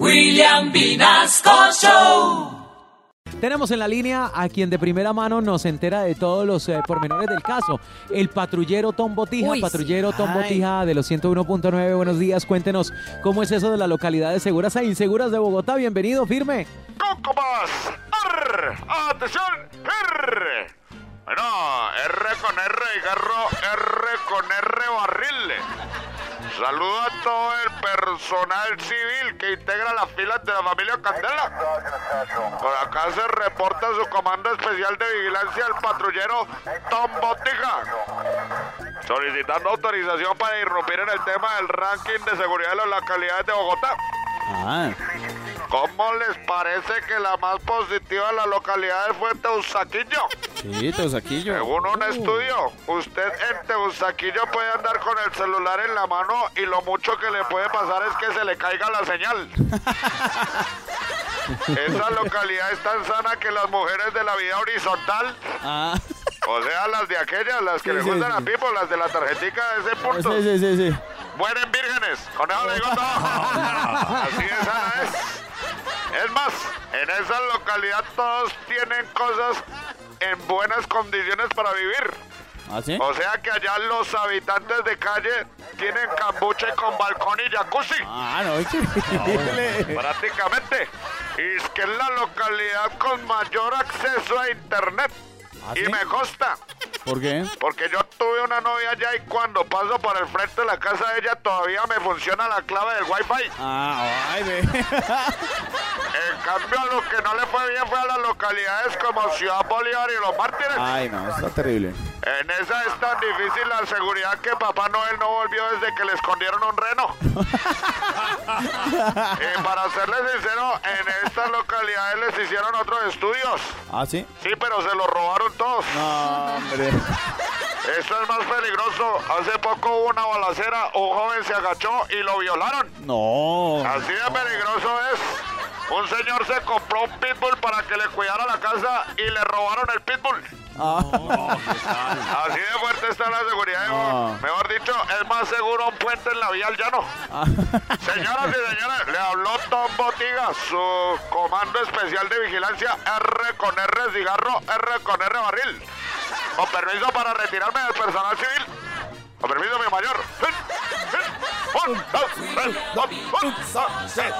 William Vinasco Show. Tenemos en la línea a quien de primera mano nos entera de todos los eh, pormenores del caso. El patrullero Tom Botija, Uy, sí. patrullero Tom Botija de los 101.9. Buenos días, cuéntenos cómo es eso de las localidades seguras e inseguras de Bogotá. Bienvenido, firme. Coco más. Arr. Atención. R. Bueno, R con R y garro, R con R barril. Saludo a todo el personal civil que integra las filas de la familia Candela. Por acá se reporta su comando especial de vigilancia el patrullero Tom Botija. Solicitando autorización para irrumpir en el tema del ranking de seguridad de las localidades de Bogotá. Ah, ¿Cómo les parece que la más positiva de la localidad fue Teusaquillo? sí, Teusaquillo. Según un estudio, usted en Teusaquillo puede andar con el celular en la mano y lo mucho que le puede pasar es que se le caiga la señal. Esa localidad es tan sana que las mujeres de la vida horizontal, Ah, o sea, las de aquellas, las que Sí, le sí, gustan a. Pipo, las de la tarjetica de ese punto, sí, sí, sí, sí. mueren vírgenes. Con eso le digo todo. Así de sana es. Es más, en esa localidad todos tienen cosas en buenas condiciones para vivir. ¿Ah, sí? O sea que allá los habitantes de calle tienen cambuche con balcón y jacuzzi. Ah, no. Prácticamente. Y es que es la localidad con mayor acceso a internet. ¿Ah, y sí? me consta, ¿Por qué? porque yo tuve una novia allá y cuando paso por el frente de la casa de ella todavía me funciona la clave del wifi. Ah, ay, ve. En cambio, a lo que no le fue bien fue a las localidades como Ciudad Bolívar y Los Mártires. Ay, no, está terrible. En esa es tan difícil la seguridad que Papá Noel no volvió desde que le escondieron un reno. y para serles sincero, en estas localidades les hicieron otros estudios. ¿Ah, sí? Sí, pero se los robaron todos. No, hombre. Esto es más peligroso. Hace poco hubo una balacera, un joven se agachó y lo violaron. No. Así de peligroso es. Un señor se compró un pitbull para que le cuidara la casa y le robaron el pitbull. Ah, Así de fuerte está la seguridad. Bogotá. Mejor dicho, es más seguro un puente en la vía al llano. ah. Señoras y señores, le habló Tom Botiga, su comando especial de vigilancia R con R cigarro, R con R barril. Con permiso para retirarme del personal civil. Con permiso, mi mayor. Un, dos, tres, un, dos, tres.